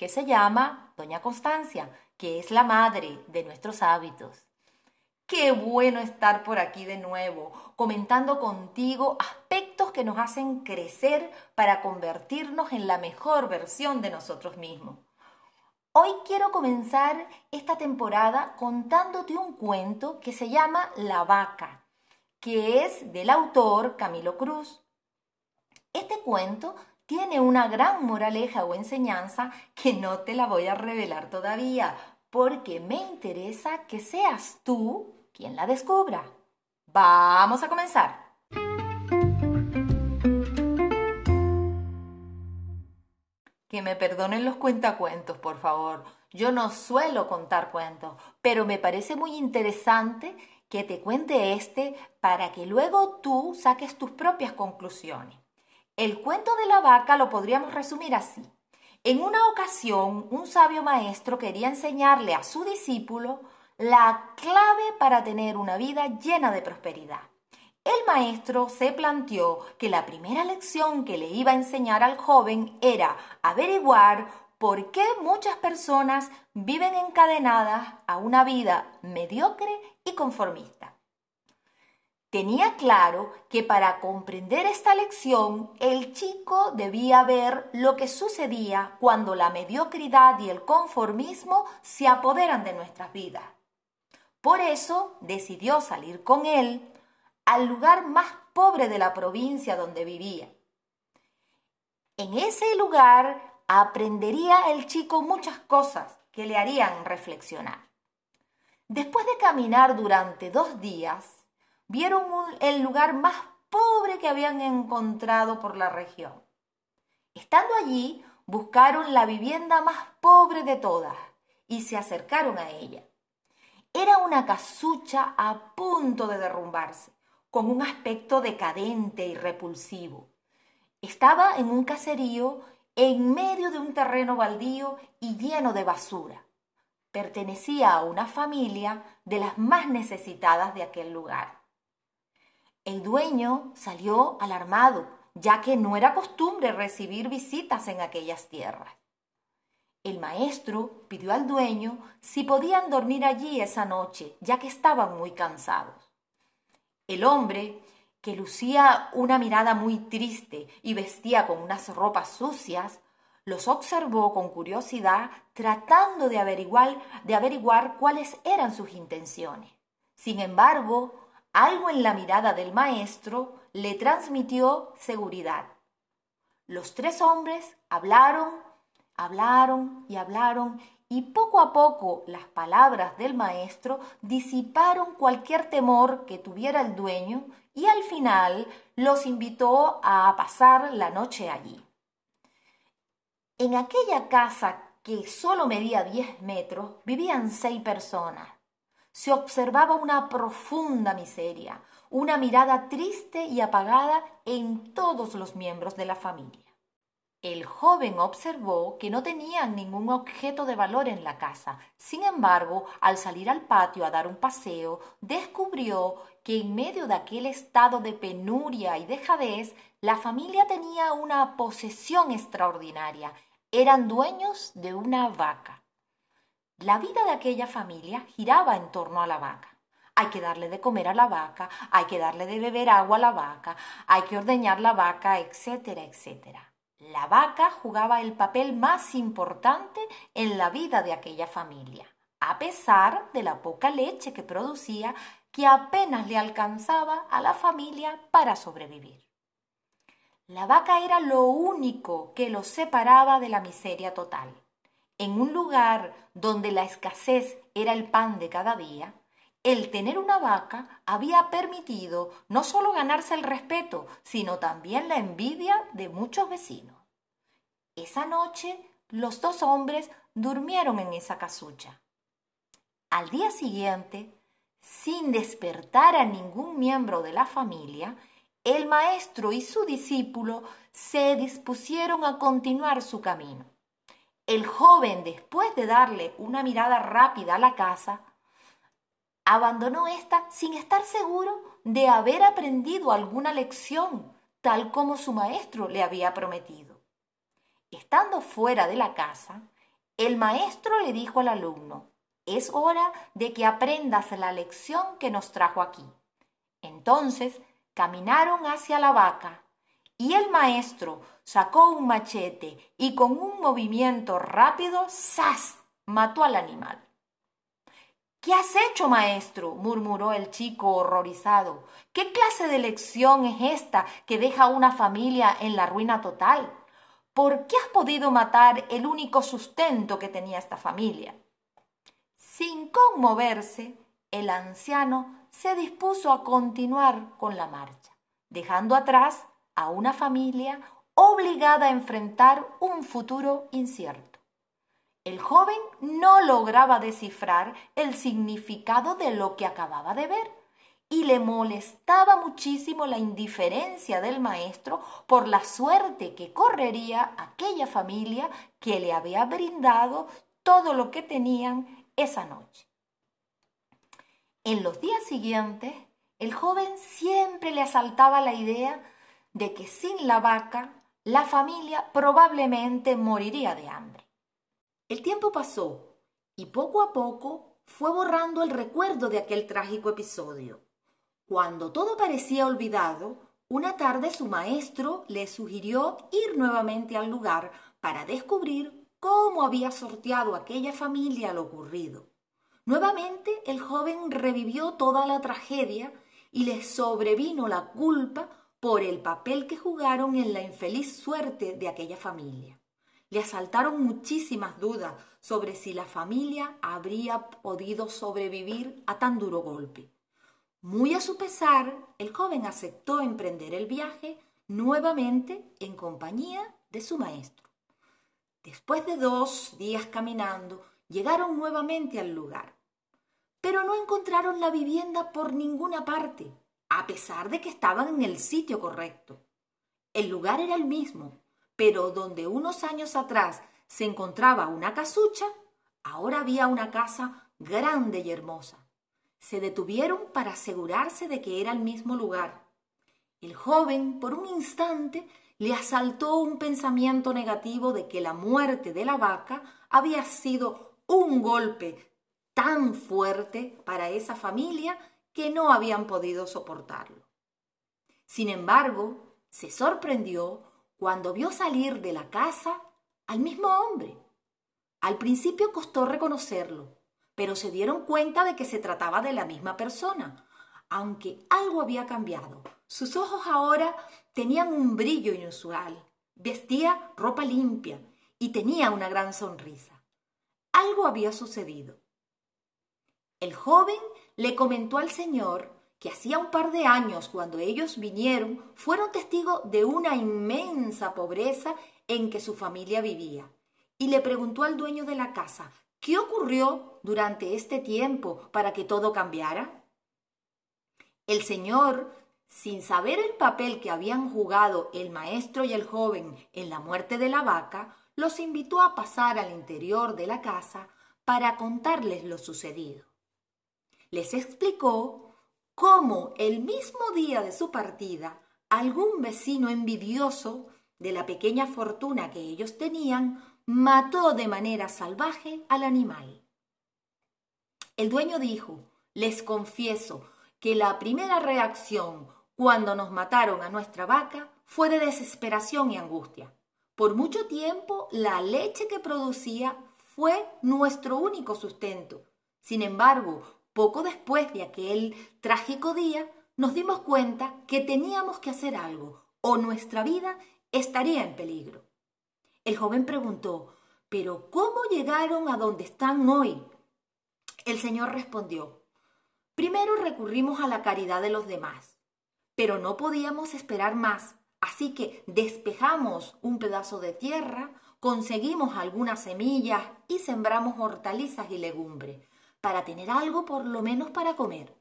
que se llama Doña Constancia, que es la madre de nuestros hábitos. Qué bueno estar por aquí de nuevo, comentando contigo aspectos que nos hacen crecer para convertirnos en la mejor versión de nosotros mismos. Hoy quiero comenzar esta temporada contándote un cuento que se llama La vaca, que es del autor Camilo Cruz. Este cuento tiene una gran moraleja o enseñanza que no te la voy a revelar todavía, porque me interesa que seas tú quien la descubra. Vamos a comenzar. Que me perdonen los cuentacuentos, por favor. Yo no suelo contar cuentos, pero me parece muy interesante que te cuente este para que luego tú saques tus propias conclusiones. El cuento de la vaca lo podríamos resumir así. En una ocasión, un sabio maestro quería enseñarle a su discípulo la clave para tener una vida llena de prosperidad. El maestro se planteó que la primera lección que le iba a enseñar al joven era averiguar por qué muchas personas viven encadenadas a una vida mediocre y conformista. Tenía claro que para comprender esta lección el chico debía ver lo que sucedía cuando la mediocridad y el conformismo se apoderan de nuestras vidas. Por eso decidió salir con él al lugar más pobre de la provincia donde vivía. En ese lugar aprendería el chico muchas cosas que le harían reflexionar. Después de caminar durante dos días, vieron el lugar más pobre que habían encontrado por la región. Estando allí, buscaron la vivienda más pobre de todas y se acercaron a ella. Era una casucha a punto de derrumbarse, con un aspecto decadente y repulsivo. Estaba en un caserío en medio de un terreno baldío y lleno de basura. Pertenecía a una familia de las más necesitadas de aquel lugar. El dueño salió alarmado, ya que no era costumbre recibir visitas en aquellas tierras. El maestro pidió al dueño si podían dormir allí esa noche, ya que estaban muy cansados. El hombre, que lucía una mirada muy triste y vestía con unas ropas sucias, los observó con curiosidad, tratando de averiguar, de averiguar cuáles eran sus intenciones. Sin embargo, algo en la mirada del maestro le transmitió seguridad. Los tres hombres hablaron, hablaron y hablaron y poco a poco las palabras del maestro disiparon cualquier temor que tuviera el dueño y al final los invitó a pasar la noche allí. En aquella casa que solo medía 10 metros vivían seis personas se observaba una profunda miseria, una mirada triste y apagada en todos los miembros de la familia. El joven observó que no tenían ningún objeto de valor en la casa. Sin embargo, al salir al patio a dar un paseo, descubrió que en medio de aquel estado de penuria y dejadez, la familia tenía una posesión extraordinaria. Eran dueños de una vaca. La vida de aquella familia giraba en torno a la vaca. Hay que darle de comer a la vaca, hay que darle de beber agua a la vaca, hay que ordeñar la vaca, etcétera, etcétera. La vaca jugaba el papel más importante en la vida de aquella familia, a pesar de la poca leche que producía que apenas le alcanzaba a la familia para sobrevivir. La vaca era lo único que los separaba de la miseria total en un lugar donde la escasez era el pan de cada día, el tener una vaca había permitido no solo ganarse el respeto, sino también la envidia de muchos vecinos. Esa noche los dos hombres durmieron en esa casucha. Al día siguiente, sin despertar a ningún miembro de la familia, el maestro y su discípulo se dispusieron a continuar su camino. El joven, después de darle una mirada rápida a la casa, abandonó esta sin estar seguro de haber aprendido alguna lección, tal como su maestro le había prometido. Estando fuera de la casa, el maestro le dijo al alumno, es hora de que aprendas la lección que nos trajo aquí. Entonces caminaron hacia la vaca y el maestro sacó un machete y con un movimiento rápido, ¡zas! mató al animal. ¿Qué has hecho, maestro? murmuró el chico horrorizado. ¿Qué clase de lección es esta que deja a una familia en la ruina total? ¿Por qué has podido matar el único sustento que tenía esta familia? Sin conmoverse, el anciano se dispuso a continuar con la marcha, dejando atrás a una familia obligada a enfrentar un futuro incierto. El joven no lograba descifrar el significado de lo que acababa de ver y le molestaba muchísimo la indiferencia del maestro por la suerte que correría aquella familia que le había brindado todo lo que tenían esa noche. En los días siguientes, el joven siempre le asaltaba la idea de que sin la vaca la familia probablemente moriría de hambre. El tiempo pasó y poco a poco fue borrando el recuerdo de aquel trágico episodio. Cuando todo parecía olvidado, una tarde su maestro le sugirió ir nuevamente al lugar para descubrir cómo había sorteado aquella familia lo ocurrido. Nuevamente el joven revivió toda la tragedia y le sobrevino la culpa por el papel que jugaron en la infeliz suerte de aquella familia le asaltaron muchísimas dudas sobre si la familia habría podido sobrevivir a tan duro golpe. Muy a su pesar, el joven aceptó emprender el viaje nuevamente en compañía de su maestro. Después de dos días caminando, llegaron nuevamente al lugar, pero no encontraron la vivienda por ninguna parte, a pesar de que estaban en el sitio correcto. El lugar era el mismo, pero donde unos años atrás se encontraba una casucha, ahora había una casa grande y hermosa. Se detuvieron para asegurarse de que era el mismo lugar. El joven, por un instante, le asaltó un pensamiento negativo de que la muerte de la vaca había sido un golpe tan fuerte para esa familia que no habían podido soportarlo. Sin embargo, se sorprendió cuando vio salir de la casa al mismo hombre. Al principio costó reconocerlo, pero se dieron cuenta de que se trataba de la misma persona, aunque algo había cambiado. Sus ojos ahora tenían un brillo inusual, vestía ropa limpia y tenía una gran sonrisa. Algo había sucedido. El joven le comentó al Señor que hacía un par de años cuando ellos vinieron, fueron testigos de una inmensa pobreza en que su familia vivía. Y le preguntó al dueño de la casa, ¿qué ocurrió durante este tiempo para que todo cambiara? El señor, sin saber el papel que habían jugado el maestro y el joven en la muerte de la vaca, los invitó a pasar al interior de la casa para contarles lo sucedido. Les explicó cómo el mismo día de su partida algún vecino envidioso de la pequeña fortuna que ellos tenían mató de manera salvaje al animal. El dueño dijo, les confieso que la primera reacción cuando nos mataron a nuestra vaca fue de desesperación y angustia. Por mucho tiempo la leche que producía fue nuestro único sustento. Sin embargo, poco después de aquel trágico día, nos dimos cuenta que teníamos que hacer algo o nuestra vida estaría en peligro. El joven preguntó, ¿pero cómo llegaron a donde están hoy? El Señor respondió, primero recurrimos a la caridad de los demás, pero no podíamos esperar más, así que despejamos un pedazo de tierra, conseguimos algunas semillas y sembramos hortalizas y legumbres, para tener algo por lo menos para comer.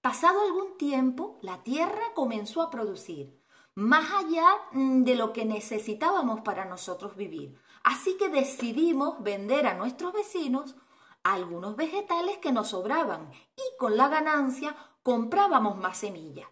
Pasado algún tiempo, la tierra comenzó a producir, más allá mm, de lo que necesitábamos para nosotros vivir. Así que decidimos vender a nuestros vecinos algunos vegetales que nos sobraban y con la ganancia comprábamos más semillas.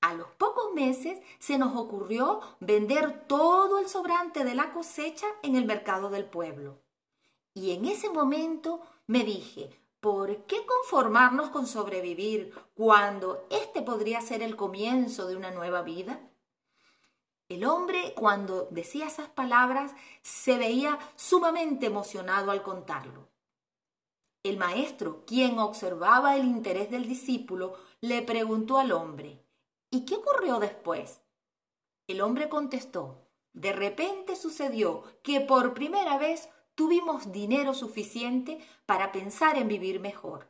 A los pocos meses se nos ocurrió vender todo el sobrante de la cosecha en el mercado del pueblo. Y en ese momento me dije, ¿por qué conformarnos con sobrevivir cuando este podría ser el comienzo de una nueva vida? El hombre, cuando decía esas palabras, se veía sumamente emocionado al contarlo. El maestro, quien observaba el interés del discípulo, le preguntó al hombre, ¿Y qué ocurrió después? El hombre contestó, de repente sucedió que por primera vez tuvimos dinero suficiente para pensar en vivir mejor.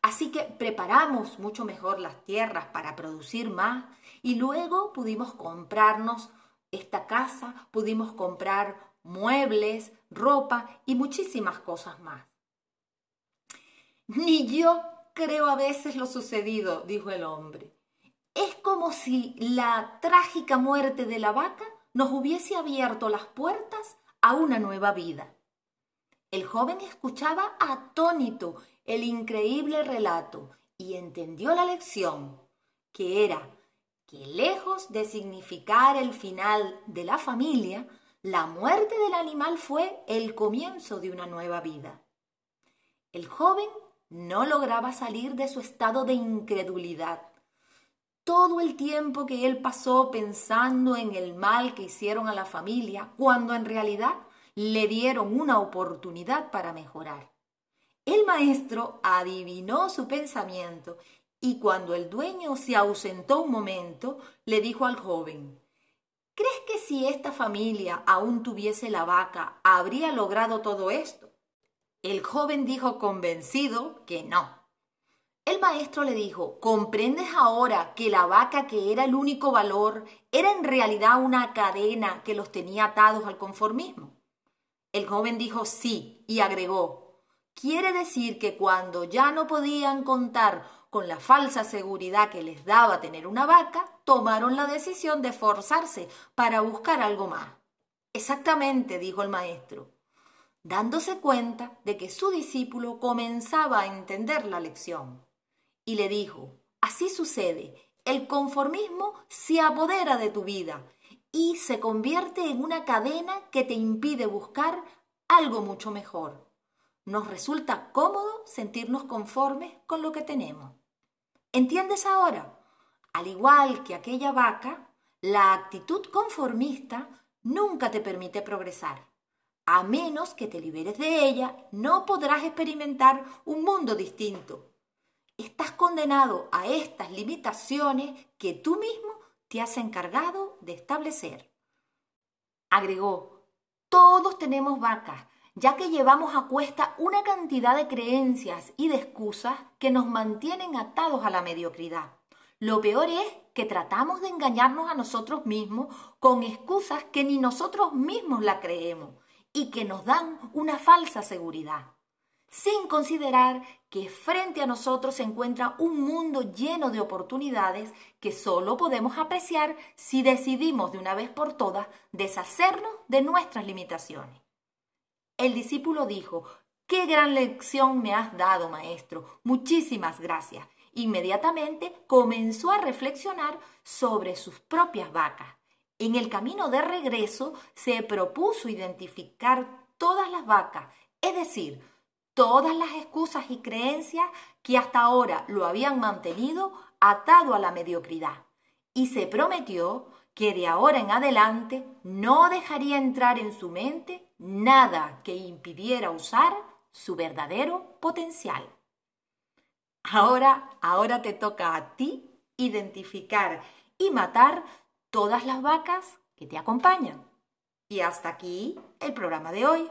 Así que preparamos mucho mejor las tierras para producir más y luego pudimos comprarnos esta casa, pudimos comprar muebles, ropa y muchísimas cosas más. Ni yo creo a veces lo sucedido, dijo el hombre. Es como si la trágica muerte de la vaca nos hubiese abierto las puertas a una nueva vida. El joven escuchaba atónito el increíble relato y entendió la lección, que era que lejos de significar el final de la familia, la muerte del animal fue el comienzo de una nueva vida. El joven no lograba salir de su estado de incredulidad. Todo el tiempo que él pasó pensando en el mal que hicieron a la familia, cuando en realidad le dieron una oportunidad para mejorar. El maestro adivinó su pensamiento y cuando el dueño se ausentó un momento, le dijo al joven, ¿Crees que si esta familia aún tuviese la vaca, habría logrado todo esto? El joven dijo convencido que no. El maestro le dijo, ¿comprendes ahora que la vaca que era el único valor era en realidad una cadena que los tenía atados al conformismo? El joven dijo sí y agregó, quiere decir que cuando ya no podían contar con la falsa seguridad que les daba tener una vaca, tomaron la decisión de forzarse para buscar algo más. Exactamente, dijo el maestro dándose cuenta de que su discípulo comenzaba a entender la lección. Y le dijo, así sucede, el conformismo se apodera de tu vida y se convierte en una cadena que te impide buscar algo mucho mejor. Nos resulta cómodo sentirnos conformes con lo que tenemos. ¿Entiendes ahora? Al igual que aquella vaca, la actitud conformista nunca te permite progresar. A menos que te liberes de ella, no podrás experimentar un mundo distinto. Estás condenado a estas limitaciones que tú mismo te has encargado de establecer. Agregó, todos tenemos vacas, ya que llevamos a cuesta una cantidad de creencias y de excusas que nos mantienen atados a la mediocridad. Lo peor es que tratamos de engañarnos a nosotros mismos con excusas que ni nosotros mismos la creemos y que nos dan una falsa seguridad, sin considerar que frente a nosotros se encuentra un mundo lleno de oportunidades que solo podemos apreciar si decidimos de una vez por todas deshacernos de nuestras limitaciones. El discípulo dijo, Qué gran lección me has dado, maestro. Muchísimas gracias. Inmediatamente comenzó a reflexionar sobre sus propias vacas en el camino de regreso se propuso identificar todas las vacas, es decir, todas las excusas y creencias que hasta ahora lo habían mantenido atado a la mediocridad. Y se prometió que de ahora en adelante no dejaría entrar en su mente nada que impidiera usar su verdadero potencial. Ahora, ahora te toca a ti identificar y matar todas las vacas que te acompañan. Y hasta aquí el programa de hoy.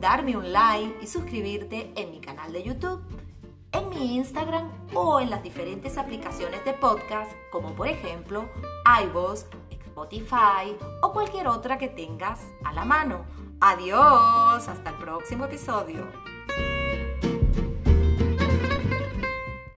darme un like y suscribirte en mi canal de YouTube, en mi Instagram o en las diferentes aplicaciones de podcast como por ejemplo iVoox, Spotify o cualquier otra que tengas a la mano. Adiós, hasta el próximo episodio.